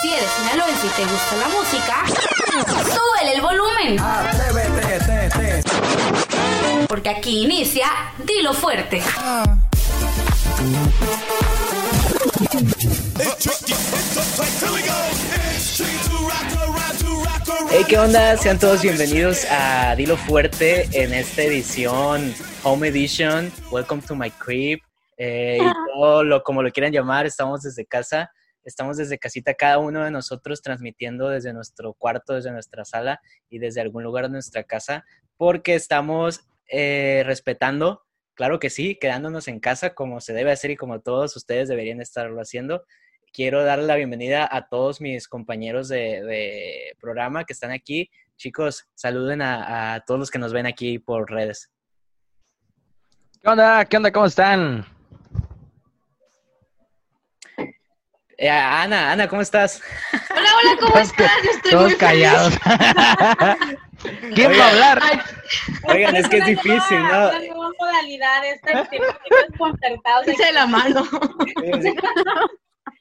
Si eres sinaloense y te gusta la música, súbele el volumen. Porque aquí inicia Dilo Fuerte. Hey, ¿qué onda? Sean todos bienvenidos a Dilo Fuerte en esta edición Home Edition. Welcome to my crib. Eh, y todo lo, como lo quieran llamar, estamos desde casa. Estamos desde casita cada uno de nosotros transmitiendo desde nuestro cuarto, desde nuestra sala y desde algún lugar de nuestra casa, porque estamos eh, respetando, claro que sí, quedándonos en casa como se debe hacer y como todos ustedes deberían estarlo haciendo. Quiero darle la bienvenida a todos mis compañeros de, programa que están aquí. Chicos, saluden a, a todos los que nos ven aquí por redes. ¿Qué onda? ¿Qué onda? ¿Cómo están? Eh, Ana, Ana, ¿cómo estás? Hola, hola, ¿cómo estás? Estoy Todos callados. ¿Quién va a hablar? Oigan, es que es difícil, ¿no? Una nueva modalidad, esta desconcertados. de la mano.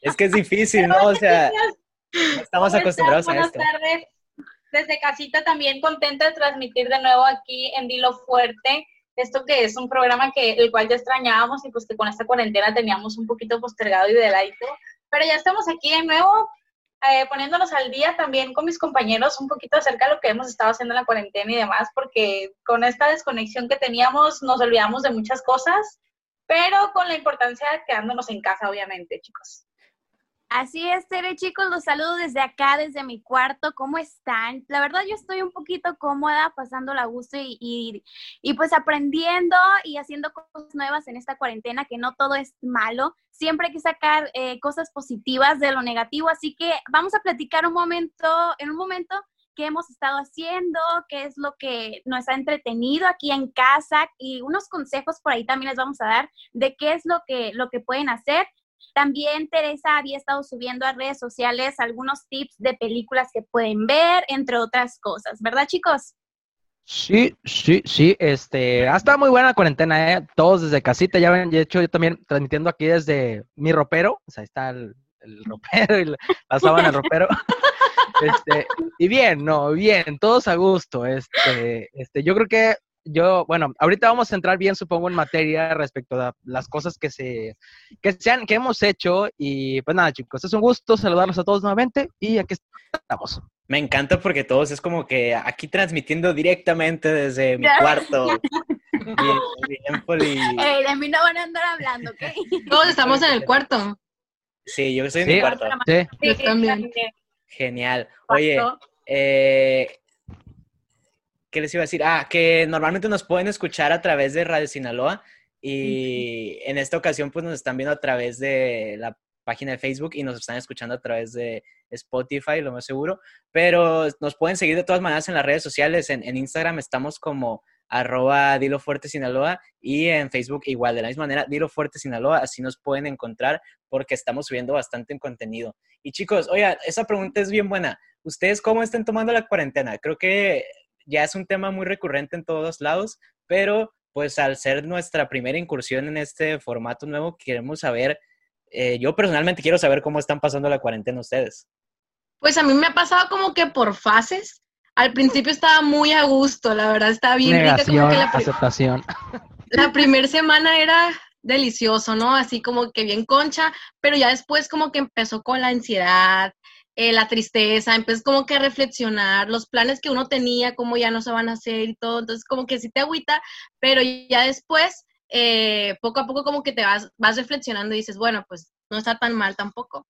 Es que es difícil, ¿no? O sea, estamos acostumbrados a esto. Buenas tardes. Desde casita también contenta de transmitir de nuevo aquí en Dilo Fuerte. Esto que es un programa que el cual ya extrañábamos y pues que con esta cuarentena teníamos un poquito postergado y de. Pero ya estamos aquí de nuevo, eh, poniéndonos al día también con mis compañeros un poquito acerca de lo que hemos estado haciendo en la cuarentena y demás, porque con esta desconexión que teníamos nos olvidamos de muchas cosas, pero con la importancia de quedándonos en casa, obviamente, chicos. Así es, Tere, chicos, los saludo desde acá, desde mi cuarto. ¿Cómo están? La verdad, yo estoy un poquito cómoda, pasando la gusto y, y, pues aprendiendo y haciendo cosas nuevas en esta cuarentena, que no todo es malo. Siempre hay que sacar eh, cosas positivas de lo negativo. Así que vamos a platicar un momento, en un momento, qué hemos estado haciendo, qué es lo que nos ha entretenido aquí en casa y unos consejos por ahí también les vamos a dar de qué es lo que, lo que pueden hacer. También Teresa había estado subiendo a redes sociales algunos tips de películas que pueden ver, entre otras cosas, ¿verdad, chicos? Sí, sí, sí, este, ha estado muy buena la cuarentena, ¿eh? Todos desde casita, ya ven, de hecho yo también transmitiendo aquí desde mi ropero, o sea, ahí está el, ropero y la, en el ropero. Este, y bien, no, bien, todos a gusto, este, este, yo creo que yo, bueno, ahorita vamos a entrar bien, supongo, en materia respecto a las cosas que se, que se que hemos hecho. Y pues nada, chicos, es un gusto saludarlos a todos nuevamente y aquí estamos. Me encanta porque todos es como que aquí transmitiendo directamente desde mi cuarto. bien, bien poli... de mí no van a andar hablando, ¿ok? Todos estamos en el cuarto. Sí, yo estoy en mi cuarto. Sí, yo también. Genial. Oye, eh, ¿qué les iba a decir? Ah, que normalmente nos pueden escuchar a través de Radio Sinaloa y en esta ocasión pues nos están viendo a través de la página de Facebook y nos están escuchando a través de Spotify, lo más seguro, pero nos pueden seguir de todas maneras en las redes sociales, en, Instagram estamos como arroba Dilo Fuerte Sinaloa y en Facebook igual, de la misma manera, Dilo Fuerte Sinaloa, así nos pueden encontrar porque estamos subiendo bastante en contenido. Y chicos, oiga, esa pregunta es bien buena. ¿Ustedes cómo están tomando la cuarentena? Creo que ya es un tema muy recurrente en todos lados, pero pues al ser nuestra primera incursión en este formato nuevo, queremos saber, eh, yo personalmente quiero saber cómo están pasando la cuarentena ustedes. Pues a mí me ha pasado como que por fases. Al principio estaba muy a gusto, la verdad estaba bien rica. Como que la aceptación. La primera semana era delicioso, ¿no? Así como que bien concha, pero ya después como que empezó con la ansiedad, eh, la tristeza, empecé como que a reflexionar los planes que uno tenía, cómo ya no se van a hacer y todo, entonces como que sí te agüita, pero ya después, eh, poco a poco como que te vas, vas reflexionando y dices, bueno, pues no está tan mal tampoco.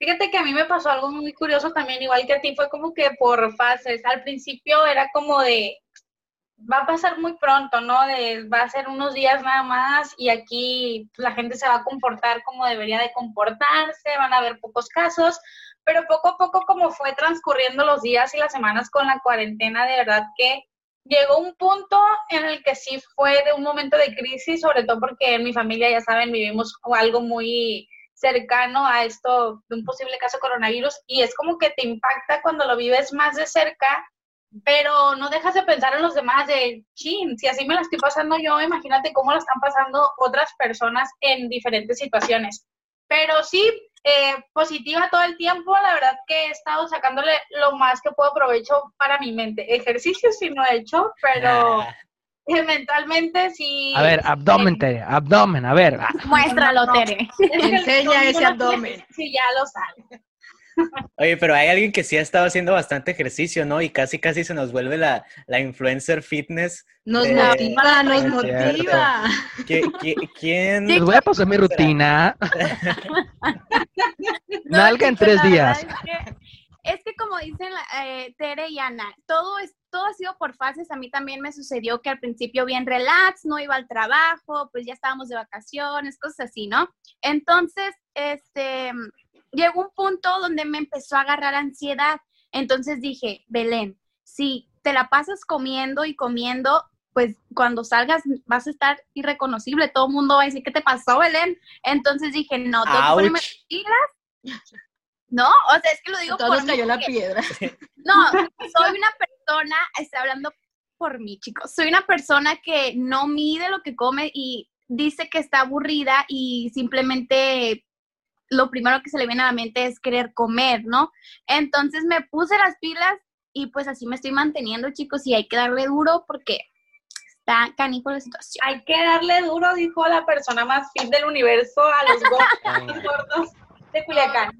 Fíjate que a mí me pasó algo muy curioso también, igual que a ti, fue como que por fases. Al principio era como de, va a pasar muy pronto, ¿no? va a ser unos días nada más y aquí la gente se va a comportar como debería de comportarse, van a haber pocos casos, pero poco a poco como fue transcurriendo los días y las semanas con la cuarentena, de verdad que llegó un punto en el que sí fue de un momento de crisis, sobre todo porque en mi familia, ya saben, vivimos algo muy cercano a esto de un posible caso coronavirus y es como que te impacta cuando lo vives más de cerca pero no dejas de pensar en los demás de, chin, si así me la estoy pasando yo, imagínate cómo la están pasando otras personas en diferentes situaciones. Pero sí, eh, positiva todo el tiempo. La verdad que he estado sacándole lo más que puedo provecho para mi mente. Ejercicios sí no he hecho, pero Ah, mentalmente sí. A ver, abdomen, Tere, abdomen, a ver. Muéstralo, No, no, no. Tere. Es que Enseña ese abdomen. Sí, ya lo sabe. Oye, pero hay alguien que sí ha estado haciendo bastante ejercicio, ¿no? Y casi, casi se nos vuelve la, la influencer fitness. Nos Eh, motiva, nos cierto. motiva. ¿Qui- qui- ¿Quién? Les voy a pasar mi rutina. Nalga en tres días. Es que, es que como dicen eh, Tere y Ana, todo, es, todo ha sido por fases. A mí también me sucedió que al principio bien relax, no iba al trabajo, pues ya estábamos de vacaciones, cosas así, ¿no? Entonces, este, llegó un punto donde me empezó a agarrar ansiedad. Entonces dije, Belén, si te la pasas comiendo y comiendo, pues cuando salgas vas a estar irreconocible. Todo el mundo va a decir, ¿qué te pasó, Belén? Entonces dije, no, tengo que ponerme no, o sea, es que lo digo todos por mí, cayó la porque- piedra. No, soy una persona, estoy hablando por mí, chicos. Soy una persona que no mide lo que come y dice que está aburrida y simplemente lo primero que se le viene a la mente es querer comer, ¿no? Entonces me puse las pilas y pues así me estoy manteniendo, chicos, y hay que darle duro porque está canijo la situación. Hay que darle duro, dijo la persona más fit del universo a los go- gordos de Culiacán.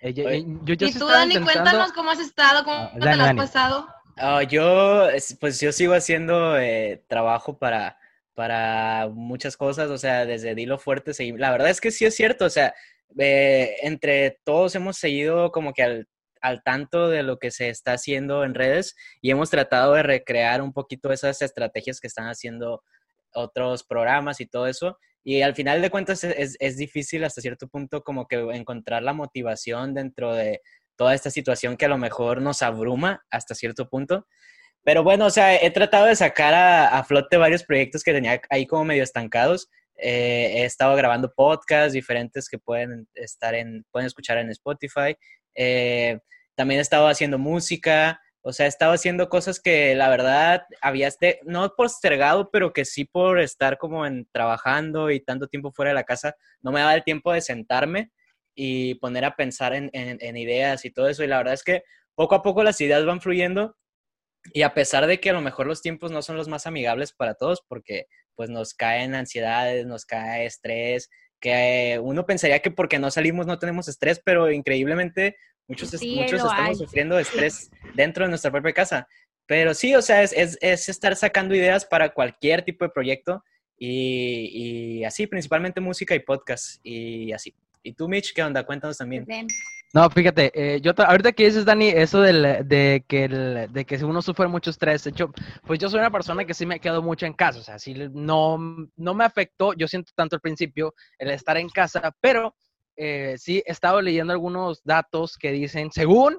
Eh, yo, Oye. yo- yo y tú, Dani, intentando- cuéntanos cómo has estado, cómo Ah, te lo has Dani. pasado. Ah, yo, es- pues yo sigo haciendo eh, trabajo para, para muchas cosas, o sea, desde Dilo Fuerte, seguí- la verdad es que sí es cierto, o sea, eh, entre todos hemos seguido como que al, al tanto de lo que se está haciendo en redes y hemos tratado de recrear un poquito esas estrategias que están haciendo otros programas y todo eso. Y al final de cuentas es, es- es difícil hasta cierto punto como que encontrar la motivación dentro de toda esta situación que a lo mejor nos abruma hasta cierto punto. Pero bueno, o sea, he tratado de sacar a, a flote varios proyectos que tenía ahí como medio estancados. Eh, he estado grabando podcasts diferentes que pueden estar en, pueden escuchar en Spotify. Eh, también he estado haciendo música. O sea, he estado haciendo cosas que la verdad había, este- no postergado, pero que sí por estar como en trabajando y tanto tiempo fuera de la casa, no me daba el tiempo de sentarme y poner a pensar en, en- en ideas y todo eso. Y la verdad es que poco a poco las ideas van fluyendo y a pesar de que a lo mejor los tiempos no son los más amigables para todos, porque pues nos caen ansiedades, nos cae estrés, que uno pensaría que porque no salimos no tenemos estrés, pero increíblemente muchos, Sí, muchos estamos hay. sufriendo estrés dentro de nuestra propia casa. Pero sí, o sea, es, es- es estar sacando ideas para cualquier tipo de proyecto y, y así, principalmente música y podcast y así. ¿Y tú, Mitch, qué onda? Cuéntanos también. No, fíjate, eh, yo ta- ahorita que dices, Dani, eso del, de, que el, de que uno sufre mucho estrés, de hecho, pues yo soy una persona que sí me quedo mucho en casa, o sea, sí no, no me afectó, yo siento tanto al principio el estar en casa, pero eh, sí he estado leyendo algunos datos que dicen, según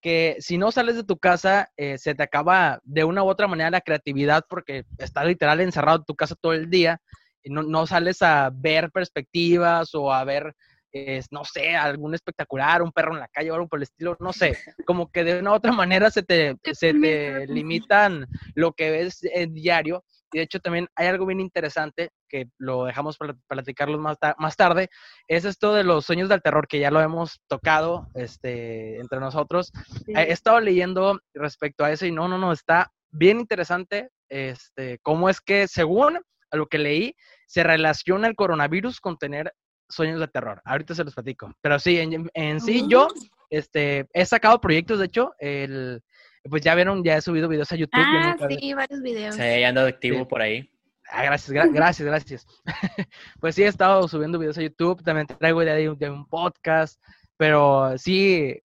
que si no sales de tu casa, eh, se te acaba de una u otra manera la creatividad porque estás literal encerrado en tu casa todo el día y no, no sales a ver perspectivas o a ver es, no sé, algún espectacular, un perro en la calle o algo por el estilo, no sé, como que de una u otra manera se te, se te limitan lo que ves en diario. Y de hecho también hay algo bien interesante que lo dejamos para platicarlo más, ta- más tarde, es esto de los sueños del terror, que ya lo hemos tocado este, entre nosotros. He estado leyendo respecto a eso y no, no, no, está bien interesante este, cómo es que según a lo que leí, se relaciona el coronavirus con tener sueños de terror. Ahorita se los platico. Pero sí, en, en sí, yo este, he sacado proyectos, de hecho, el, pues ya vieron, ya he subido videos a YouTube. yo Ah, nunca- sí, varios videos. Sí, ando activo Sí. por ahí. Ah, gracias, gra- gracias, gracias. pues sí, he estado subiendo videos a YouTube, también traigo idea de un, de un podcast, pero sí,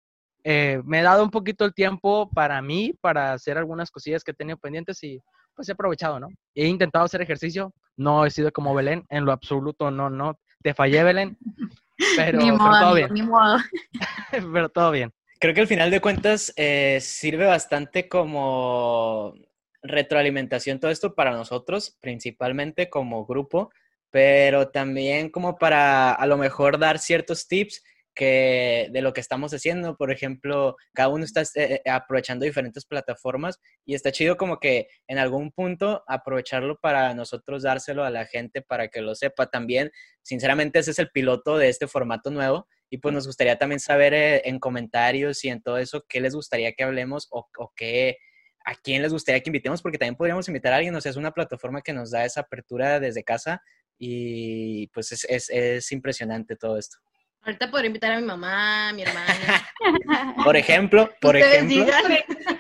eh, me he dado un poquito el tiempo para mí, para hacer algunas cosillas que he tenido pendientes y pues he aprovechado, ¿no? He intentado hacer ejercicio, no he sido como Belén, en lo absoluto, no, no, te fallé, Belén, pero, ni pero modo, todo amigo, bien, ni modo. pero todo bien. Creo que al final de cuentas eh, sirve bastante como retroalimentación todo esto para nosotros, principalmente como grupo, pero también como para a lo mejor dar ciertos tips que de lo que estamos haciendo. Por ejemplo, cada uno está eh, eh, aprovechando diferentes plataformas y está chido como que en algún punto aprovecharlo para nosotros dárselo a la gente para que lo sepa. También, sinceramente, ese es el piloto de este formato nuevo y pues nos gustaría también saber eh, en comentarios y en todo eso qué les gustaría que hablemos o, qué a quién les gustaría que invitemos, porque también podríamos invitar a alguien, o sea, es una plataforma que nos da esa apertura desde casa y pues es, es, es impresionante todo esto. Ahorita podría invitar a mi mamá, a mi hermana. por ejemplo, por ejemplo.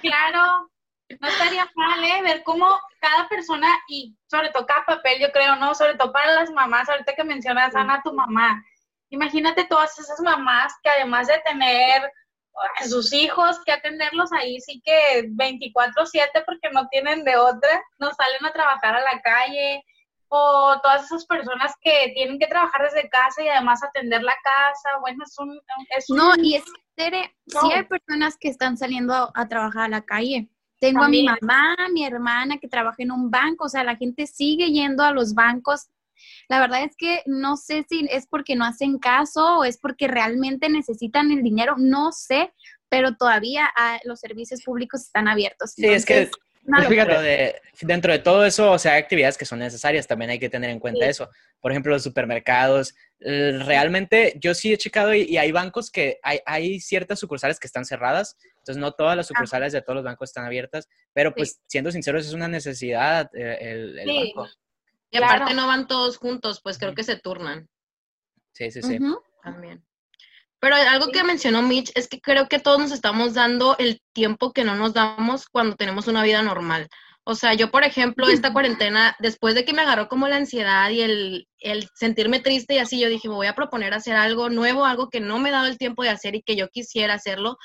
Claro, no estaría mal, ¿eh? Ver cómo cada persona, y sobre todo cada papel, yo creo, ¿no? Sobre todo para las mamás, ahorita que mencionas, Ana, tu mamá. Imagínate todas esas mamás que además de tener a sus hijos, que atenderlos ahí sí que 24/7 porque no tienen de otra, no salen a trabajar a la calle, o todas esas personas que tienen que trabajar desde casa y además atender la casa, bueno, es un... Es no, y es que sí hay personas que están saliendo a, a trabajar a la calle. Tengo También. a mi mamá, a mi hermana que trabaja en un banco, o sea, la gente sigue yendo a los bancos. La verdad es que no sé si es porque no hacen caso o es porque realmente necesitan el dinero, no sé, pero todavía ah, los servicios públicos están abiertos. Sí, es que pues dentro, de, dentro de todo eso, o sea, hay actividades que son necesarias, también hay que tener en cuenta sí. eso. Por ejemplo, los supermercados. Realmente, yo sí he checado y, y hay bancos que hay, hay, ciertas sucursales que están cerradas, entonces no todas las sucursales ah. de todos los bancos están abiertas, pero pues sí. siendo sinceros, es una necesidad eh, el, el sí. banco. Y aparte claro. no van todos juntos, pues creo que se turnan. Sí, sí, sí. Uh -huh. También. Pero algo que mencionó Mitch es que creo que todos nos estamos dando el tiempo que no nos damos cuando tenemos una vida normal. O sea, yo, por ejemplo, esta cuarentena, después de que me agarró como la ansiedad y el, el, sentirme triste y así, yo dije, me voy a proponer hacer algo nuevo, algo que no me he dado el tiempo de hacer y que yo quisiera hacerlo,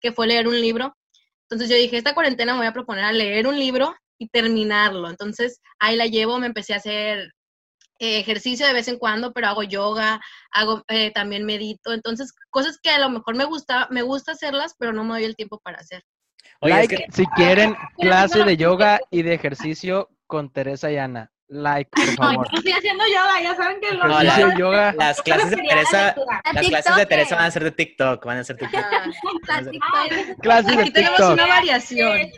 que fue leer un libro. Entonces yo dije, esta cuarentena me voy a proponer a leer un libro y terminarlo. Entonces ahí la llevo, me empecé a hacer eh, ejercicio de vez en cuando, pero hago yoga, hago eh, también medito. Entonces, cosas que a lo mejor me gusta, me gusta hacerlas, pero no me doy el tiempo para hacer. Oye, like, es que... si quieren clase de yoga y de ejercicio con Teresa y Ana. Like, por favor. No, estoy haciendo yoga, ya saben que lo no, la, yoga. Las clases de Teresa, las clases de Teresa van a ser de TikTok, van a ser TikTok. clases de Aquí tenemos una variación.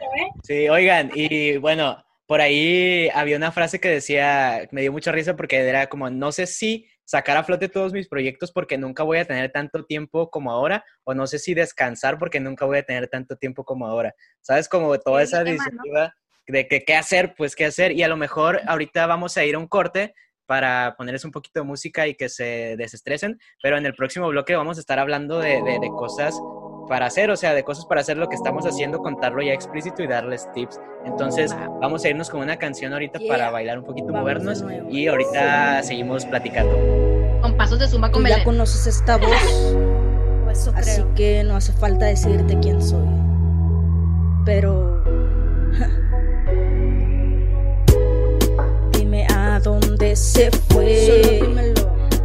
Sí, oigan, y bueno, por ahí había una frase que decía, me dio mucha risa porque era como, no sé si sacar a flote todos mis proyectos porque nunca voy a tener tanto tiempo como ahora, o no sé si descansar porque nunca voy a tener tanto tiempo como ahora. ¿Sabes? Como toda esa disyuntiva de que qué hacer, pues qué hacer, y a lo mejor ahorita vamos a ir a un corte para ponerles un poquito de música y que se desestresen, pero en el próximo bloque vamos a estar hablando de, de, de cosas para hacer, o sea, de cosas para hacer lo que estamos haciendo, contarlo ya explícito y darles tips. Entonces, vamos a irnos con una canción ahorita yeah. para bailar un poquito, vamos movernos y ahorita seguimos platicando. Con pasos de zumba con Tú Ya conoces esta voz, Eso así que no hace falta decirte quién soy. Pero dime a dónde se fue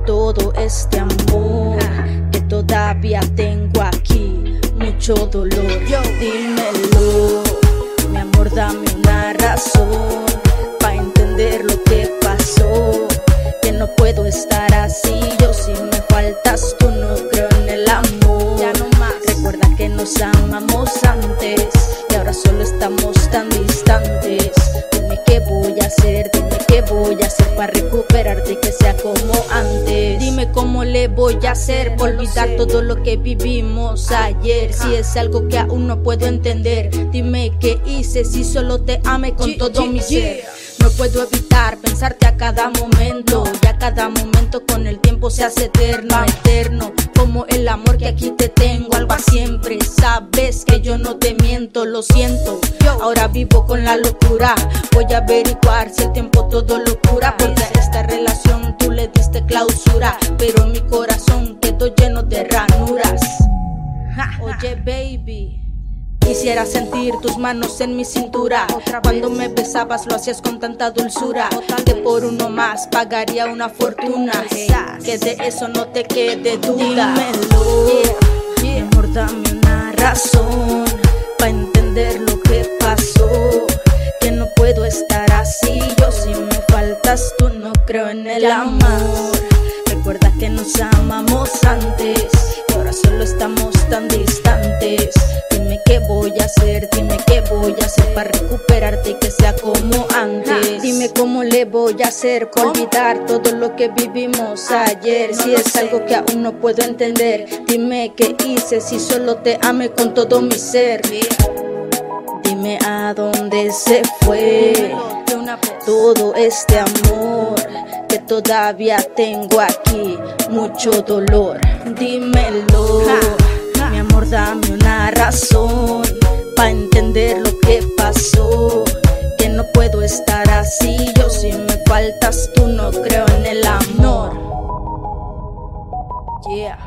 todo este amor todavía tengo aquí mucho dolor. Yo, dímelo, mi amor, dame una razón para entender lo que pasó. Que no puedo estar así, yo si me faltas tú no creo en el amor. Ya no más. Recuerda que nos amamos antes y ahora solo estamos tan distantes. Voy a hacer, dime qué voy a hacer para recuperarte y que sea como antes. Dime cómo le voy a hacer olvidar todo lo que vivimos ayer. Si es algo que aún no puedo entender, dime qué hice si solo te ame con todo mi ser. No puedo evitar pensarte a cada momento. Y a cada momento con el tiempo se hace eterno, eterno. Como el amor que aquí te tengo, algo a siempre. Sabes que yo no te miento, lo siento. Ahora vivo con la locura. Voy a averiguar si el tiempo todo lo cura. Porque a esta relación tú le diste clausura. Pero mi corazón quedó lleno de ranuras. Oye, baby. Quisiera sentir tus manos en mi cintura. Cuando me besabas lo hacías con tanta dulzura. Que por uno más pagaría una fortuna. Que de eso no te quede duda. Dímelo, mi amor, dame una razón. para entender lo que pasó. Que no puedo estar así. Yo si me faltas, tú no creo en el amor. Recuerda que nos amamos antes estamos tan distantes. Dime qué voy a hacer, dime qué voy a hacer para recuperarte y que sea como antes. Dime cómo le voy a hacer para olvidar todo lo que vivimos ayer. Si es algo que aún no puedo entender, dime qué hice. Si solo te amé con todo mi ser. Dime a dónde se fue todo este amor que todavía tengo aquí, mucho dolor. Dímelo, mi amor, dame una razón para entender lo que pasó. Que no puedo estar así, yo si me faltas tú no creo en el amor. Yeah.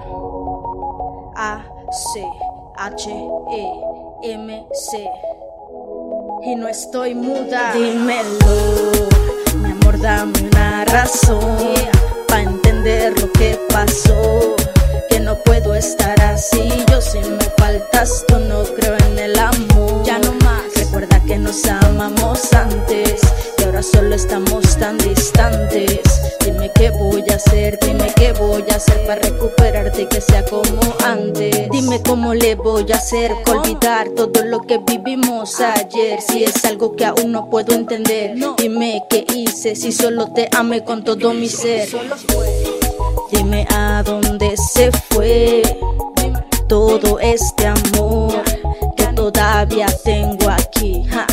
A C H E M C y no estoy muda. Dímelo, mi amor, dame una razón para entender lo que pasó. Que no puedo estar así, yo si me faltas, tú no creo en el amor. Ya no más. Recuerda que nos amamos antes y ahora solo estamos tan distantes. Dime qué voy a hacer, dime qué voy a hacer para recuperarte y que sea como antes. Dime cómo le voy a hacer olvidar todo lo que vivimos ayer. Si es algo que aún no puedo entender, dime qué hice si solo te amé con todo mi ser. Dime a dónde se fue todo este amor que todavía tengo aquí. Ja,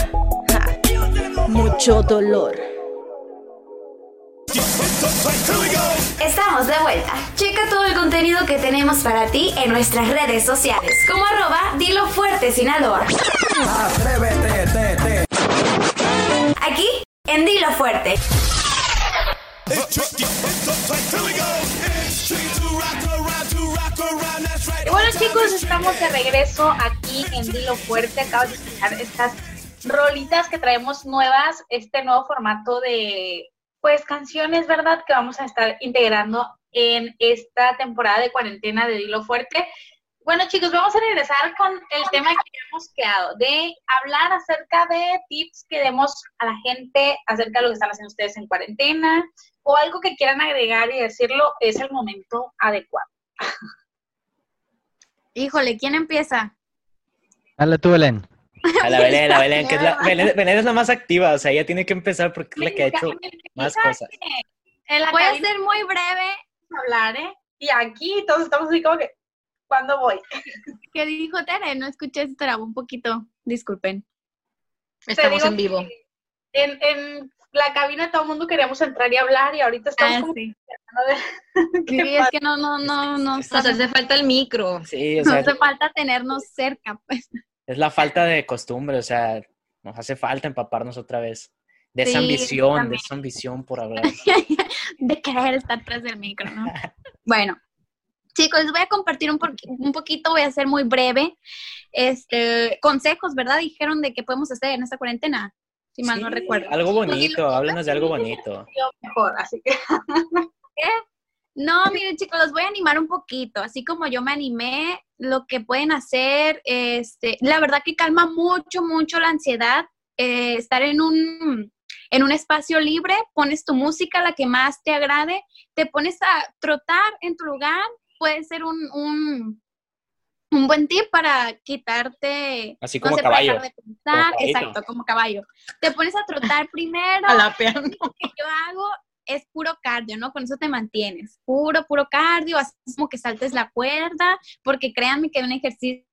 ja. Mucho dolor. Estamos de vuelta. Checa todo el contenido que tenemos para ti en nuestras redes sociales, como arroba Dilo Fuerte Sinaloa. Aquí, en Dilo Fuerte. Y bueno chicos, estamos de regreso aquí en Dilo Fuerte. Acabas de escuchar estas rolitas que traemos nuevas, este nuevo formato de pues canciones, ¿verdad? Que vamos a estar integrando en esta temporada de cuarentena de Dilo Fuerte. Bueno chicos, vamos a regresar con el tema que hemos quedado, de hablar acerca de tips que demos a la gente acerca de lo que están haciendo ustedes en cuarentena o algo que quieran agregar y decirlo, es el momento adecuado. Híjole, ¿quién empieza? Dale tú, Belén. A la Belén, la Belén, que es la, Belén, Belén es la más activa, o sea, ella tiene que empezar porque es la que ha hecho más cosas. Voy a ser muy breve. hablar, ¿eh? Y aquí todos estamos así como que, ¿cuándo voy? ¿Qué dijo Tere? No escuché, se trabó un poquito. Disculpen. Estamos en vivo. En, en la cabina todo el mundo queríamos entrar y hablar y ahorita estamos Ah, como sí. tratando de- Sí, ¿Qué es que no, no, no, no, Nos hace falta el micro. Sí, o sea, hace falta tenernos cerca, pues. es la falta de costumbre, o sea, nos hace falta empaparnos otra vez. De esa Sí, ambición, de esa ambición por hablar. de querer estar tras del micro, ¿no? Bueno, chicos, les voy a compartir un, por- un poquito, voy a ser muy breve. Este, consejos, ¿verdad? Dijeron de qué podemos hacer en esta cuarentena, si mal no Sí, recuerdo. Algo bonito, dilo, háblenos de algo bonito. yo mejor, así que No, miren chicos, los voy a animar un poquito, así como yo me animé, lo que pueden hacer, este, la verdad que calma mucho, mucho la ansiedad, eh, estar en un, en un espacio libre, pones tu música, la que más te agrade, te pones a trotar en tu lugar, puede ser un, un, un buen tip para quitarte, Así no como sé, para caballo. dejar de pensar, exacto, como caballo. Te pones a trotar primero, Jalapeando. lo que yo hago es puro cardio, ¿no? Con eso te mantienes. Puro, puro cardio, así como que saltes la cuerda, porque créanme que un ejercicio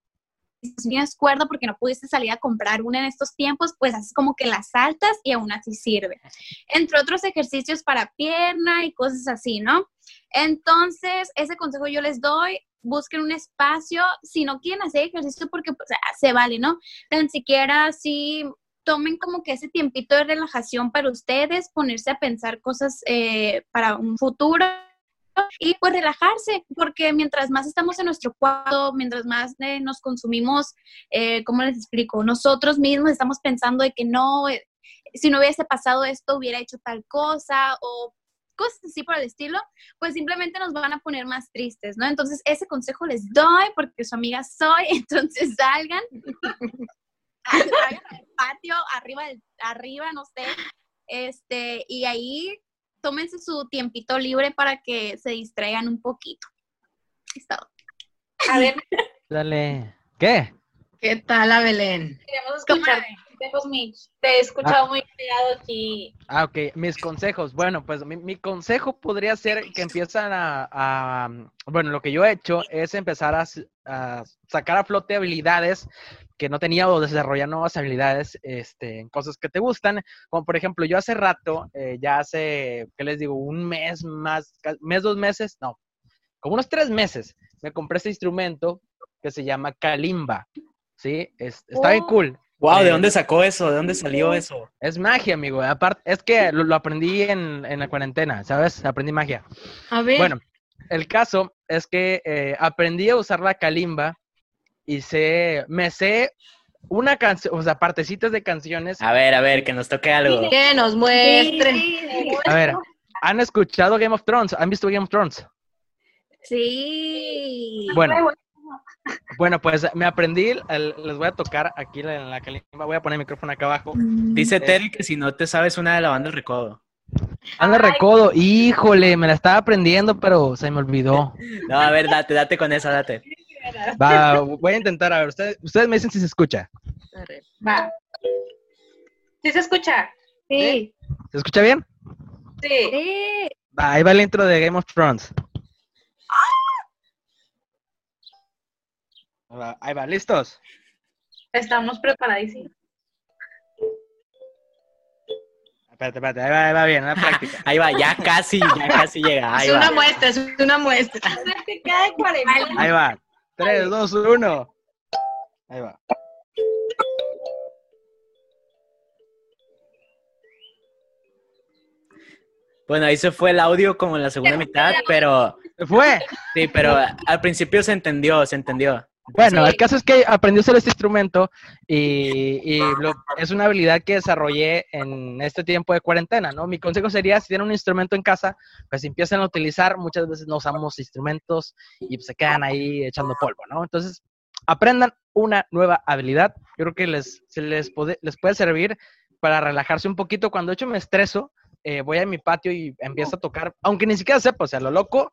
si tienes cuerda porque no pudiste salir a comprar una en estos tiempos, pues haces como que la saltas y aún así sirve. Entre otros ejercicios para pierna y cosas así, ¿no? Entonces, ese consejo yo les doy, busquen un espacio, si no quieren hacer ejercicio porque se vale, ¿no? Tan siquiera si tomen como que ese tiempito de relajación para ustedes, ponerse a pensar cosas eh, para un futuro y pues relajarse, porque mientras más estamos en nuestro cuarto, mientras más eh, nos consumimos, eh, ¿cómo les explico? Nosotros mismos estamos pensando de que no, eh, si no hubiese pasado esto, hubiera hecho tal cosa o cosas así por el estilo, pues simplemente nos van a poner más tristes, ¿no? Entonces, ese consejo les doy porque su amiga soy, entonces salgan, salgan al patio, arriba, del, arriba, no sé, este, y ahí tómense su tiempito libre para que se distraigan un poquito. Es todo. a ver, Dale. ¿Qué? ¿Qué tal, a Belén? Queremos escuchar. Mitch. Te he escuchado muy callado aquí. Ah, ok. Mis consejos. Bueno, pues mi, mi consejo podría ser que empiezan a, a- Bueno, lo que yo he hecho es empezar a, sacar a flote habilidades que no tenía o desarrollar nuevas habilidades este, en cosas que te gustan. Como por ejemplo, yo hace rato, eh, ya hace, ¿qué les digo? Un mes más, mes, dos meses, no, como unos tres meses, me compré este instrumento que se llama Kalimba. ¿Sí? Es- está bien Oh. cool. Wow, ¿de Eh, dónde sacó eso? ¿De dónde salió eso? Es magia, amigo. Aparte, es que lo, lo aprendí en, en la cuarentena, ¿sabes? Aprendí magia. A ver. Bueno, el caso es que eh, aprendí a usar la kalimba y sé, me sé una canción, o sea, partecitas de canciones. A ver, a ver, que nos toque algo. que nos muestre. A ver, ¿han escuchado Game of Thrones? ¿Han visto Game of Thrones? Sí. Bueno, bueno, pues me aprendí, el- les voy a tocar aquí en la kalimba, voy a poner el micrófono acá abajo. Dice Eh. Terry que si no te sabes una de la banda El Recodo. Anda recodo, híjole, me la estaba aprendiendo, pero se me olvidó. No, a ver, date, date con esa, date. Va, voy a intentar, a ver, ustedes, ustedes me dicen si se escucha. Va. ¿Sí se escucha? Sí. ¿Se escucha bien? Sí. Sí. Va, ahí va el intro de Game of Thrones. Ahí va, ¿listos? Estamos preparadísimos. Espérate, espérate, ahí va, ahí va bien, la práctica. Ahí va, ya casi, ya casi llega. Ahí es una muestra, es una muestra. Cuarentena. Ahí va. 3, 2, 1. Ahí va. Bueno, ahí se fue el audio como en la segunda mitad, pero ¿Se fue? sí, pero al principio se entendió, se entendió. Bueno, Sí. el caso es que aprendí a usar este instrumento y, y lo- es una habilidad que desarrollé en este tiempo de cuarentena, ¿no? Mi consejo sería, si tienen un instrumento en casa, pues empiecen a utilizar, muchas veces no usamos instrumentos y pues, se quedan ahí echando polvo, ¿no? Entonces, aprendan una nueva habilidad, yo creo que les, se les, puede, les puede servir para relajarse un poquito. Cuando de hecho me estreso, eh, voy a mi patio y empiezo a tocar, aunque ni siquiera sepa, o sea, lo loco,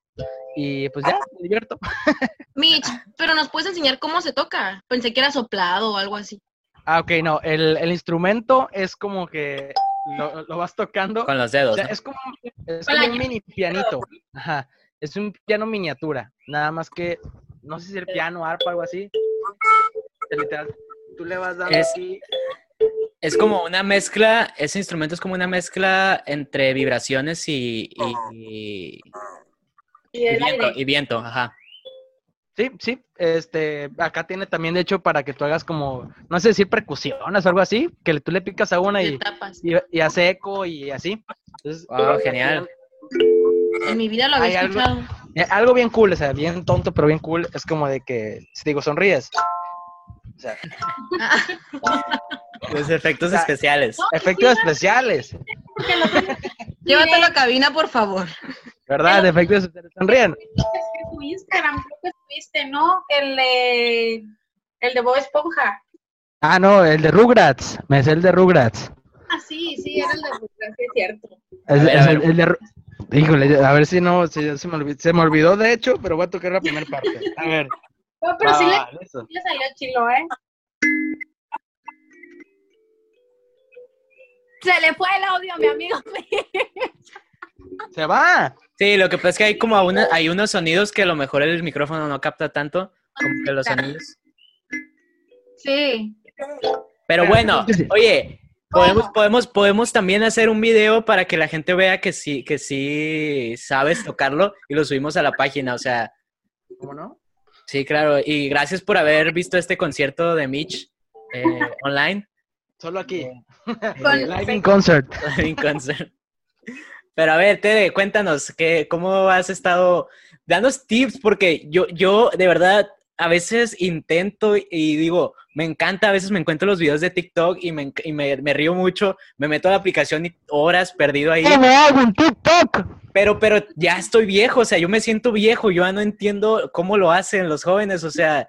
y pues ya, me divierto. Mitch, pero nos puedes enseñar cómo se toca. Pensé que era soplado o algo así. Ah, ok, no, el, el instrumento es como que lo, lo vas tocando. Con los O dedos. sea, ¿no? es como, es como un mini pianito. Ajá. Es un piano miniatura. Nada más que, no sé si es el piano, arpa, algo así. Literal, tú le vas dando Es- así. Es como una mezcla, ese instrumento es como una mezcla entre vibraciones y, y, Y y el viento, aire. y viento, ajá. Sí, sí. Este, acá tiene también, de hecho, para que tú hagas como, no sé decir percusiones o algo así, que tú le picas a una y, tapas. y, y hace eco y así. Entonces, Wow, genial. En mi vida lo había Hay algo- escuchado. Eh, algo bien cool, o sea, bien tonto, pero bien cool, es como de que, si digo, sonríes. O sea, Los efectos O sea, especiales. efectos especiales, Llévatelo a cabina, por favor. ¿verdad? Efectos especiales. Sonríen. Es que tu Instagram, creo que subiste, ¿no? El de, el de Bob Esponja. Ah, no, el de Rugrats. Me sé el de Rugrats. Ah, sí, sí, era el de Rugrats, es cierto. Es- ver, es a el, ver. el de Híjole, a ver si no, si se me, olvidó, se me olvidó de hecho, pero voy a tocar la primera parte. A ver. No, pero sí, le, sí le salió chilo, ¿eh? Se le fue el audio a mi amigo. Se va. Sí, lo que pasa es que hay como una, hay unos sonidos que a lo mejor el micrófono no capta tanto, como que los sonidos. Sí. Pero bueno, oye, podemos, podemos, podemos también hacer un video para que la gente vea que sí, que sí sabes tocarlo y lo subimos a la página. O sea, ¿Cómo no? sí, claro. Y gracias por haber visto este concierto de Mitch eh, online. Solo aquí. Con- Live in concert. en concert. Pero a ver, Tede, cuéntanos, ¿qué, ¿cómo has estado? Danos tips, porque yo, yo de verdad a veces intento y digo, me encanta, a veces me encuentro los videos de TikTok y me, enc- y me, me río mucho, me meto a la aplicación y horas perdido ahí, ¿Qué me hago en TikTok? pero, pero ya estoy viejo, o sea, yo me siento viejo, yo ya no entiendo cómo lo hacen los jóvenes, o sea,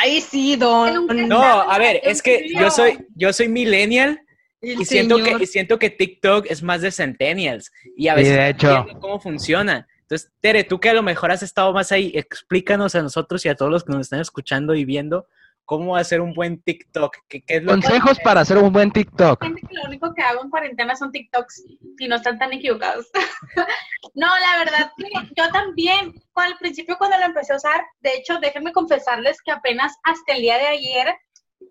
Ay, sí, don. no, a ver, es que yo soy, yo soy millennial El y siento que, y siento que TikTok es más de centennials y a Sí, veces de no hecho. entiendo cómo funciona. Entonces, Tere, tú que a lo mejor has estado más ahí, explícanos a nosotros y a todos los que nos están escuchando y viendo cómo hacer un buen TikTok. ¿Qué, qué es lo que- Consejos para hacer un buen TikTok. Gente que lo único que hago en cuarentena son TikToks y no están tan equivocados. no, la verdad yo también, al principio cuando lo empecé a usar, de hecho, déjenme confesarles que apenas hasta el día de ayer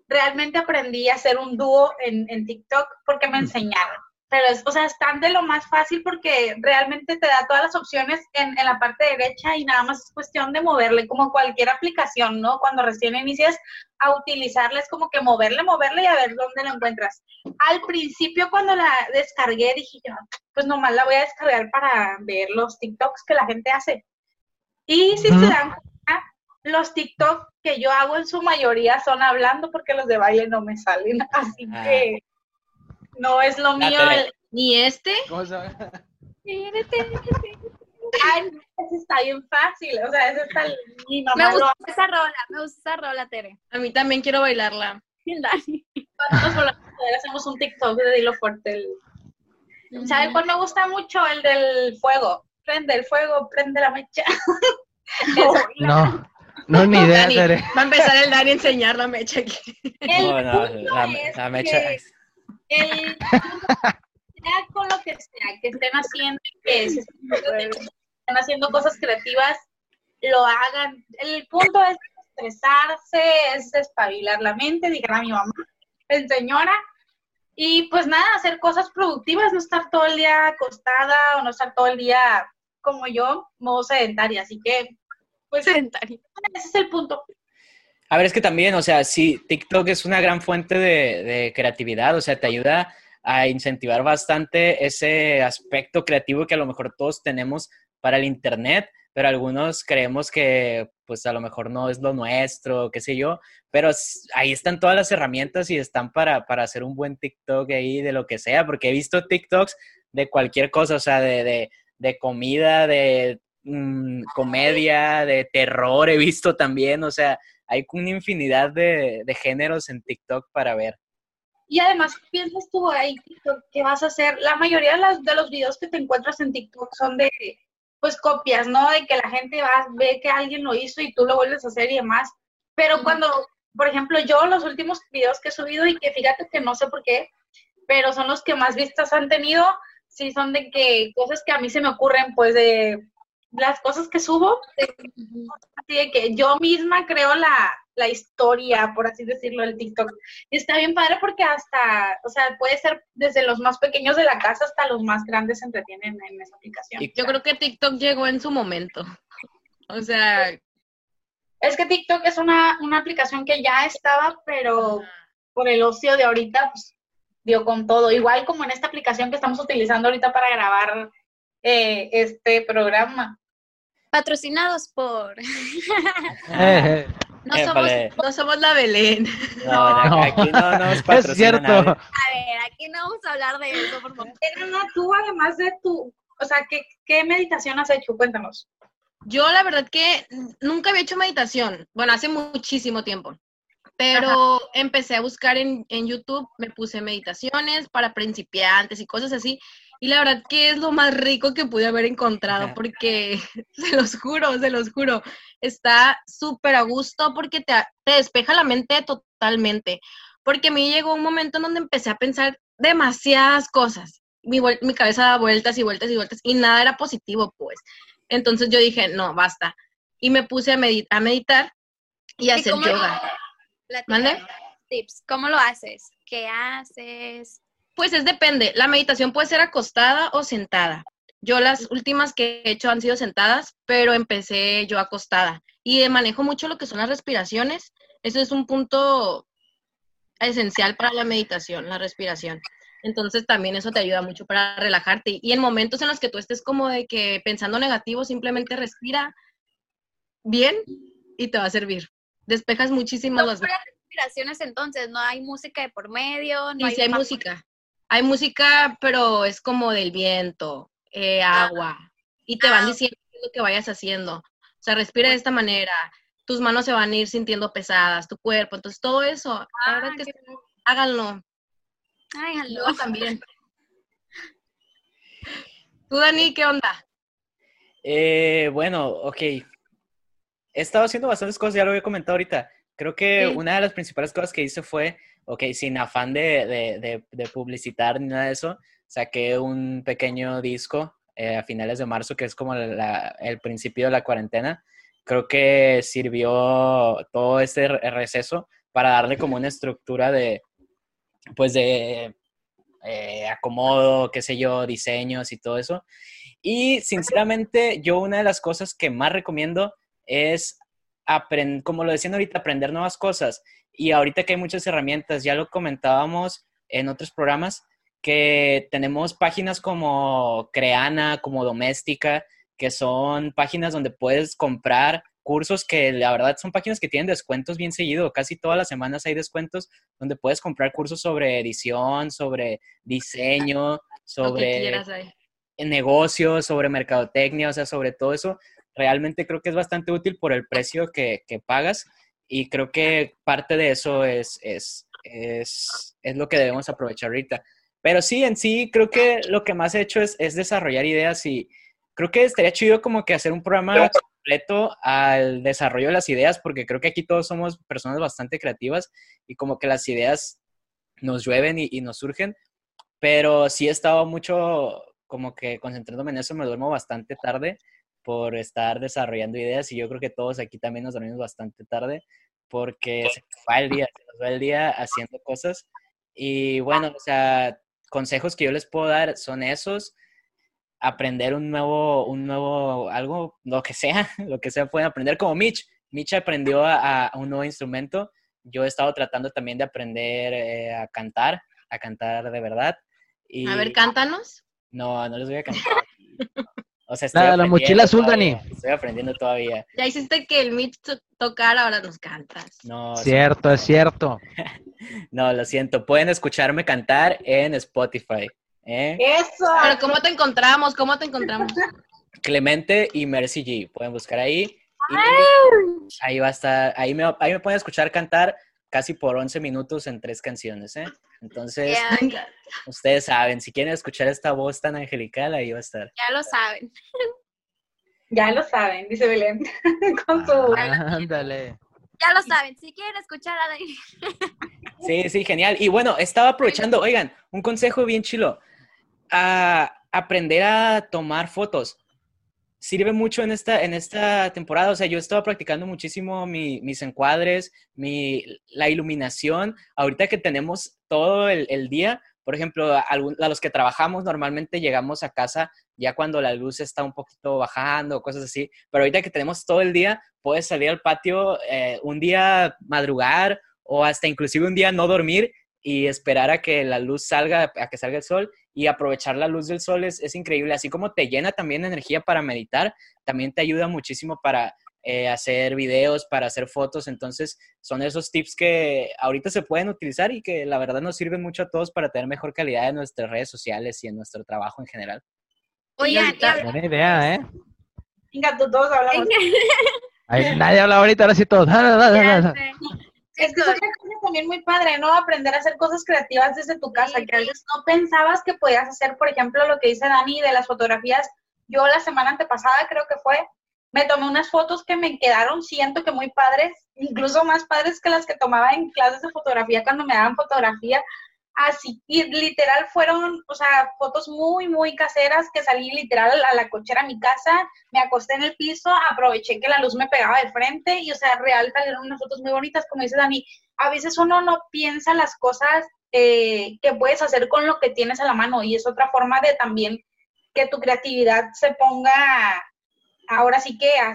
realmente aprendí a hacer un dúo en, en TikTok porque me enseñaron. Pero es, o sea, están de lo más fácil porque realmente te da todas las opciones en, en la parte derecha y nada más es cuestión de moverle, como cualquier aplicación, ¿no? Cuando recién inicias a utilizarla es como que moverle, moverle y a ver dónde lo encuentras. Al principio cuando la descargué dije yo, pues nomás la voy a descargar para ver los TikToks que la gente hace. Y si se dan cuenta, los TikToks que yo hago en su mayoría son hablando porque los de baile no me salen. Así Ah. que no es lo mío. Tere. el- Ni este, Ay, no, ese está bien fácil. O sea, ese está. Mi Me mamá lo gusta esa rola, me gusta esa rola, Tere. a mí también quiero bailarla. Dani. Hacemos un TikTok de Dilo Fuerte. el- ¿Saben cuál me gusta mucho? El del fuego. Prende el fuego, prende la mecha. Ese- No, no ni idea, Dani, Tere. va a empezar el Dani a enseñar la mecha aquí. el No, no, punto la, es la mecha. que el- sea con lo que sea que estén haciendo, que se estén haciendo cosas creativas, lo hagan. El punto es estresarse, es espabilar la mente, dijera mi mamá, señora. Y pues nada, hacer cosas productivas, no estar todo el día acostada o no estar todo el día como yo, modo sedentaria. Así que, pues Sedentario. ese es el punto. A ver, es que también, o sea, sí, TikTok es una gran fuente de, de creatividad, o sea, te ayuda a incentivar bastante ese aspecto creativo que a lo mejor todos tenemos para el Internet, pero algunos creemos que pues a lo mejor no es lo nuestro, qué sé yo, pero ahí están todas las herramientas y están para, para hacer un buen TikTok ahí de lo que sea, porque he visto TikToks de cualquier cosa, o sea, de, de, de comida, de mm, comedia, de terror, he visto también, o sea, hay una infinidad de, de géneros en TikTok para ver. Y además, ¿qué piensas tú ahí, TikTok, qué vas a hacer? La mayoría de, las, de los videos que te encuentras en TikTok son de, pues, copias, ¿no? De que la gente va, ve que alguien lo hizo y tú lo vuelves a hacer y demás. Pero cuando, por ejemplo, yo los últimos videos que he subido y que fíjate que no sé por qué, pero son los que más vistas han tenido, sí son de que cosas que a mí se me ocurren, pues, de las cosas que subo, de- así de que yo misma creo la, la historia, por así decirlo, del TikTok. Y está bien padre porque hasta, o sea, puede ser desde los más pequeños de la casa hasta los más grandes se entretienen en esa aplicación. Yo creo que TikTok llegó en su momento. O sea, Es que TikTok es una, una aplicación que ya estaba, pero por el ocio de ahorita, pues, dio con todo. Igual como en esta aplicación que estamos utilizando ahorita para grabar eh, este programa. Patrocinados por. Eh, eh, no somos, no somos la Belén. No, No. aquí no nos es patrocina cierto. nadie. A ver, aquí no vamos a hablar de eso, por favor. Pero no, tú además de tu, o sea, ¿qué, qué meditación has hecho? Cuéntanos. Yo la verdad que nunca había hecho meditación. Bueno, hace muchísimo tiempo. Pero empecé a buscar en, en YouTube, me puse meditaciones para principiantes y cosas así. Y la verdad que es lo más rico que pude haber encontrado porque, se los juro, se los juro, está súper a gusto porque te, te despeja la mente totalmente. Porque a mí llegó un momento en donde empecé a pensar demasiadas cosas. Mi, mi cabeza daba vueltas y vueltas y vueltas y nada era positivo, pues. Entonces yo dije, no, basta. Y me puse a, medi- a meditar y a ¿Y hacer cómo- yoga. ¿Mande? Tips. ¿Cómo lo haces? ¿Qué haces? Pues es depende. La meditación puede ser acostada o sentada. Yo las últimas que he hecho han sido sentadas, pero empecé yo acostada. Y manejo mucho lo que son las respiraciones. Eso es un punto esencial para la meditación, la respiración. Entonces también eso te ayuda mucho para relajarte. Y en momentos en los que tú estés como de que pensando negativo, simplemente respira bien y te va a servir. Despejas muchísimo No las respiraciones entonces, no hay música de por medio, no Sí, hay, música. Hay música, pero es como del viento, eh, agua. Y te van Ah, diciendo qué es lo que vayas haciendo. O sea, respira de esta manera. Tus manos se van a ir sintiendo pesadas, tu cuerpo. Entonces, todo eso, la verdad Ah, que háganlo. Aló. también. Tú, Dani, ¿qué onda? Eh, bueno, ok. He estado haciendo bastantes cosas, ya lo había comentado ahorita. Creo que Sí. una de las principales cosas que hice fue, ok, sin afán de, de, de, publicitar ni nada de eso, saqué un pequeño disco eh, a finales de marzo, que es como el principio de la cuarentena. Creo que sirvió todo este re- receso para darle como una estructura de, pues de eh, acomodo, qué sé yo, diseños y todo eso. Y sinceramente, yo una de las cosas que más recomiendo es aprender, como lo decían ahorita, aprender nuevas cosas. Y ahorita que hay muchas herramientas, ya lo comentábamos en otros programas, que tenemos páginas como Creana, como Doméstica, que son páginas donde puedes comprar cursos que la verdad son páginas que tienen descuentos bien seguido. Casi todas las semanas hay descuentos donde puedes comprar cursos sobre edición, sobre diseño, sobre quieras negocios, sobre mercadotecnia, o sea, sobre todo eso, realmente creo que es bastante útil por el precio que, que pagas y creo que parte de eso es, es, es, es lo que debemos aprovechar ahorita. Pero sí, en sí, creo que lo que más he hecho es, es desarrollar ideas y creo que estaría chido como que hacer un programa completo al desarrollo de las ideas, porque creo que aquí todos somos personas bastante creativas y como que las ideas nos llueven y, y nos surgen, pero sí he estado mucho como que concentrándome en eso, me duermo bastante tarde por estar desarrollando ideas y yo creo que todos aquí también nos dormimos bastante tarde porque se nos va el día, se nos va el día haciendo cosas. Y bueno, o sea, consejos que yo les puedo dar son esos, aprender un nuevo, un nuevo, algo, lo que sea, lo que sea pueden aprender, como Mitch. Mitch aprendió a, a un nuevo instrumento. Yo he estado tratando también de aprender eh, a cantar, a cantar de verdad. Y A ver, cántanos. no, no les voy a cantar. O sea, estoy La- mochila azul, todavía, Dani. Estoy aprendiendo todavía. Ya hiciste que el Mitch to- tocara, ahora nos cantas. No, Cierto, es cierto. no, lo siento. Pueden escucharme cantar en Spotify. ¿eh? Eso. Pero ¿cómo te encontramos? ¿Cómo te encontramos? Clemente y Mercy G. Pueden buscar ahí. Y ahí va a estar. Ahí me, ahí me pueden escuchar cantar casi por 11 minutos en tres canciones. ¿eh? Entonces, ustedes saben, si quieren escuchar esta voz tan angelical, ahí va a estar. ya lo saben. Ya lo saben, dice Belén. Con su. Ándale. Ya lo saben. Si quieren escuchar a Dani. Sí, sí, genial. Y bueno, estaba aprovechando, oigan, un consejo bien chilo. A aprender a tomar fotos. Sirve mucho en esta, en esta temporada. O sea, yo he estado practicando muchísimo mi- mis encuadres, mi, la iluminación. Ahorita que tenemos todo el, día, por ejemplo, a, los que trabajamos normalmente llegamos a casa ya cuando la luz está un poquito bajando, cosas así. Pero ahorita que tenemos todo el día, puedes salir al patio eh, un día madrugar o hasta inclusive un día no dormir y esperar a que la luz salga, a que salga el sol y aprovechar la luz del sol es, es increíble. Así como te llena también energía para meditar, también te ayuda muchísimo para eh, hacer videos, para hacer fotos. Entonces, son esos tips que ahorita se pueden utilizar y que la verdad nos sirven mucho a todos para tener mejor calidad en nuestras redes sociales y en nuestro trabajo en general. Oigan, Buena idea, ¿eh? Venga, tú todos hablamos. Ay, nadie habla ahorita, ahora sí todos. Es que es una cosa también muy padre, ¿no? Aprender a hacer cosas creativas desde tu casa, que a veces no pensabas que podías hacer, por ejemplo, lo que dice Dani de las fotografías. Yo la semana antepasada creo que fue, me tomé unas fotos que me quedaron, siento que muy padres, incluso más padres que las que tomaba en clases de fotografía cuando me daban fotografía. Así, literal fueron, o sea, fotos muy, muy caseras que salí literal a la cochera a mi casa, me acosté en el piso, aproveché que la luz me pegaba de frente y, o sea, real salieron unas fotos muy bonitas, como dice Dani. A veces uno no piensa las cosas eh, que puedes hacer con lo que tienes a la mano y es otra forma de también que tu creatividad se ponga, ahora sí que a,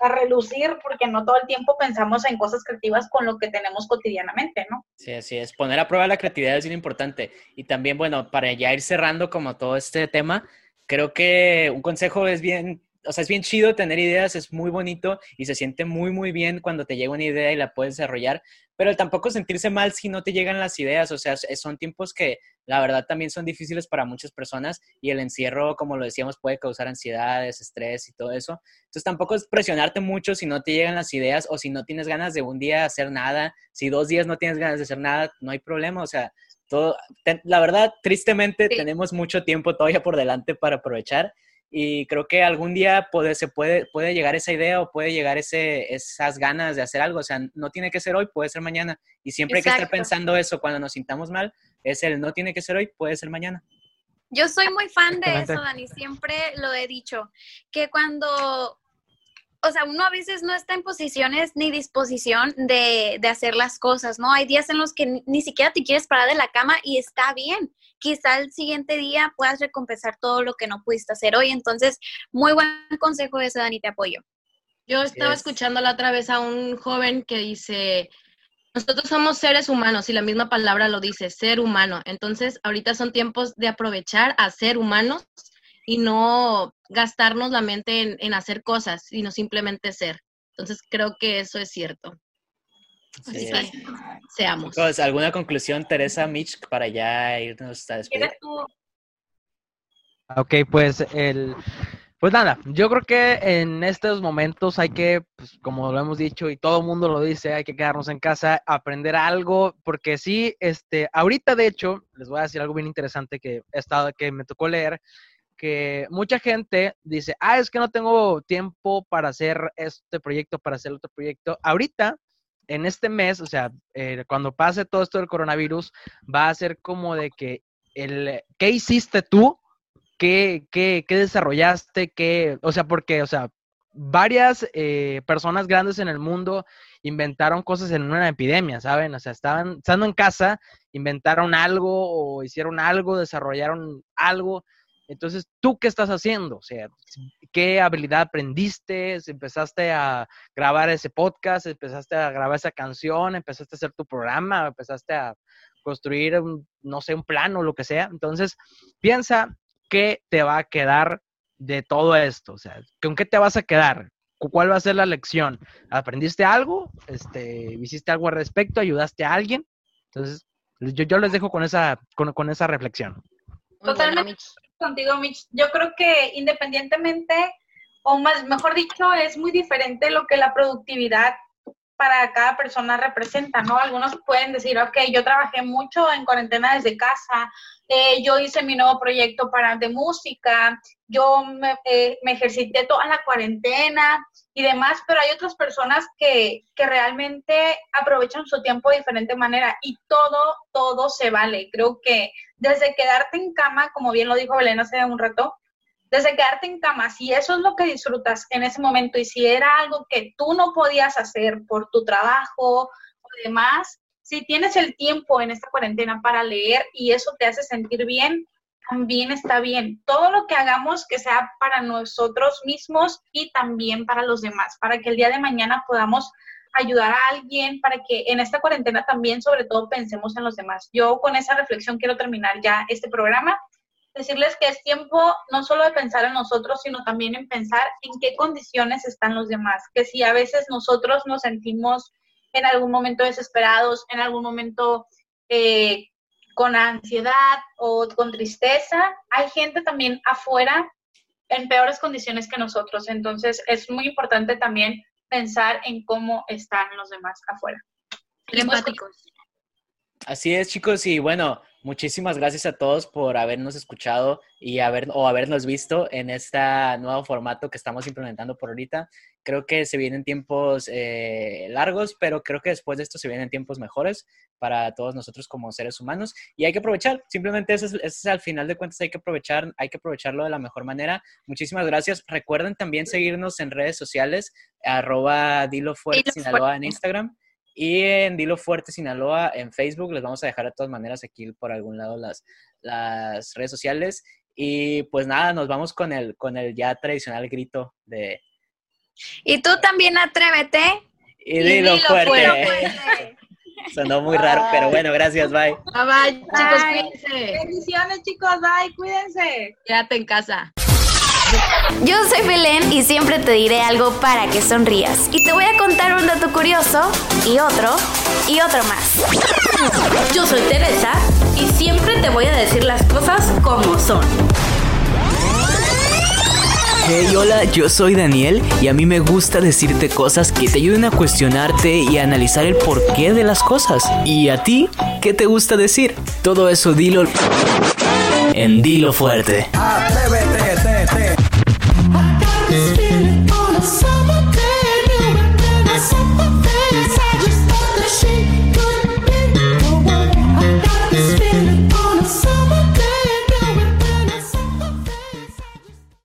a relucir, porque no todo el tiempo pensamos en cosas creativas con lo que tenemos cotidianamente, ¿no? Sí, así es. Poner a prueba la creatividad es bien importante. Y también, bueno, para ya ir cerrando como todo este tema, creo que un consejo es bien, o sea, es bien chido tener ideas, es muy bonito y se siente muy, muy bien cuando te llega una idea y la puedes desarrollar, pero tampoco sentirse mal si no te llegan las ideas, o sea, son tiempos que la verdad también son difíciles para muchas personas y el encierro, como lo decíamos, puede causar ansiedades, estrés y todo eso. Entonces tampoco es presionarte mucho si no te llegan las ideas o si no tienes ganas de un día hacer nada, si dos días no tienes ganas de hacer nada, no hay problema, o sea, todo, te- la verdad, tristemente Sí. tenemos mucho tiempo todavía por delante para aprovechar y creo que algún día puede, se puede, puede llegar esa idea o puede llegar ese, esas ganas de hacer algo. O sea, no tiene que ser hoy, puede ser mañana. Y siempre hay que estar pensando eso cuando nos sintamos mal. Es el no tiene que ser hoy, puede ser mañana. Yo soy muy fan de eso, Dani. Siempre lo he dicho, que cuando o sea, uno a veces no está en posiciones ni disposición de, de, hacer las cosas, ¿no? Hay días en los que ni, siquiera te quieres parar de la cama y está bien. Quizá el siguiente día puedas recompensar todo lo que no pudiste hacer hoy. Entonces, muy buen consejo ese, Dani, te apoyo. Yo estaba escuchando la otra vez a un joven que dice, nosotros somos seres humanos y la misma palabra lo dice, ser humano. Entonces, ahorita son tiempos de aprovechar a ser humanos y no gastarnos la mente en, hacer cosas, sino simplemente ser. Entonces creo que eso es cierto. Así que seamos. ¿Alguna conclusión, Teresa, Mitch, para ya irnos a despedir? Ok, pues el... Pues nada, yo creo que en estos momentos hay que, pues, como lo hemos dicho y todo el mundo lo dice, hay que quedarnos en casa, aprender algo, porque sí, este, ahorita de hecho, les voy a decir algo bien interesante que he estado, que me tocó leer, que mucha gente dice, ah, es que no tengo tiempo para hacer este proyecto, para hacer otro proyecto. Ahorita, en este mes, o sea, eh, cuando pase todo esto del coronavirus, va a ser como de que el, ¿qué hiciste tú? ¿Qué, qué, qué desarrollaste? ¿Qué, o sea, porque, o sea, varias eh, personas grandes en el mundo inventaron cosas en una epidemia, ¿saben? O sea, estaban estando en casa, inventaron algo o hicieron algo, desarrollaron algo. Entonces, ¿tú qué estás haciendo? O sea, ¿qué habilidad aprendiste? ¿Empezaste a grabar ese podcast? ¿Empezaste a grabar esa canción? ¿Empezaste a hacer tu programa? ¿Empezaste a construir, no sé, un plan o lo que sea? Entonces, piensa qué te va a quedar de todo esto. O sea, ¿con qué te vas a quedar? ¿Cuál va a ser la lección? ¿Aprendiste algo? Este, ¿Hiciste algo al respecto? ¿Ayudaste a alguien? Entonces, yo, yo les dejo con esa, con, con esa reflexión. Totalmente contigo, Mitch. Yo creo que independientemente, o más, mejor dicho, es muy diferente lo que la productividad para cada persona representa, ¿no? Algunos pueden decir, ok, yo trabajé mucho en cuarentena desde casa, eh, yo hice mi nuevo proyecto para de música, yo me, eh, me, ejercité toda la cuarentena y demás, pero hay otras personas que, que realmente aprovechan su tiempo de diferente manera y todo, todo se vale. Creo que desde quedarte en cama, como bien lo dijo Belén hace un rato, desde quedarte en cama, si eso es lo que disfrutas en ese momento y si era algo que tú no podías hacer por tu trabajo o demás, si tienes el tiempo en esta cuarentena para leer y eso te hace sentir bien, también está bien. Todo lo que hagamos que sea para nosotros mismos y también para los demás, para que el día de mañana podamos ayudar a alguien, para que en esta cuarentena también sobre todo pensemos en los demás. Yo con esa reflexión quiero terminar ya este programa decirles que es tiempo no solo de pensar en nosotros, sino también en pensar en qué condiciones están los demás. Que si a veces nosotros nos sentimos en algún momento desesperados, en algún momento eh, con ansiedad o con tristeza, hay gente también afuera en peores condiciones que nosotros. Entonces es muy importante también pensar en cómo están los demás afuera. Empáticos. Así es, chicos, y bueno, muchísimas gracias a todos por habernos escuchado y haber, o habernos visto en este nuevo formato que estamos implementando por ahorita. Creo que se vienen tiempos eh, largos, pero creo que después de esto se vienen tiempos mejores para todos nosotros como seres humanos y hay que aprovechar, simplemente eso es, al final de cuentas hay que aprovechar, hay que aprovecharlo de la mejor manera. Muchísimas gracias. Recuerden también seguirnos en redes sociales, arroba Dilo Fuerte Sinaloa en Instagram y en Dilo Fuerte Sinaloa en Facebook. Les vamos a dejar de todas maneras aquí por algún lado las, las redes sociales. Y pues nada, nos vamos con el, con el ya tradicional grito de... Y tú también atrévete. Y, dilo, fuerte. Sonó muy raro, pero bueno, gracias, bye. Bye, bye, chicos, cuídense. Bendiciones, chicos, bye, cuídense. Quédate en casa. Yo soy Belén y siempre te diré algo para que sonrías. Y te voy a contar un dato curioso y otro y otro más. Yo soy Teresa y siempre te voy a decir las cosas como son. Hey, hola, yo soy Daniel y a mí me gusta decirte cosas que te ayuden a cuestionarte y a analizar el porqué de las cosas. ¿Y a ti? ¿Qué te gusta decir? Todo eso dilo en Dilo Fuerte. This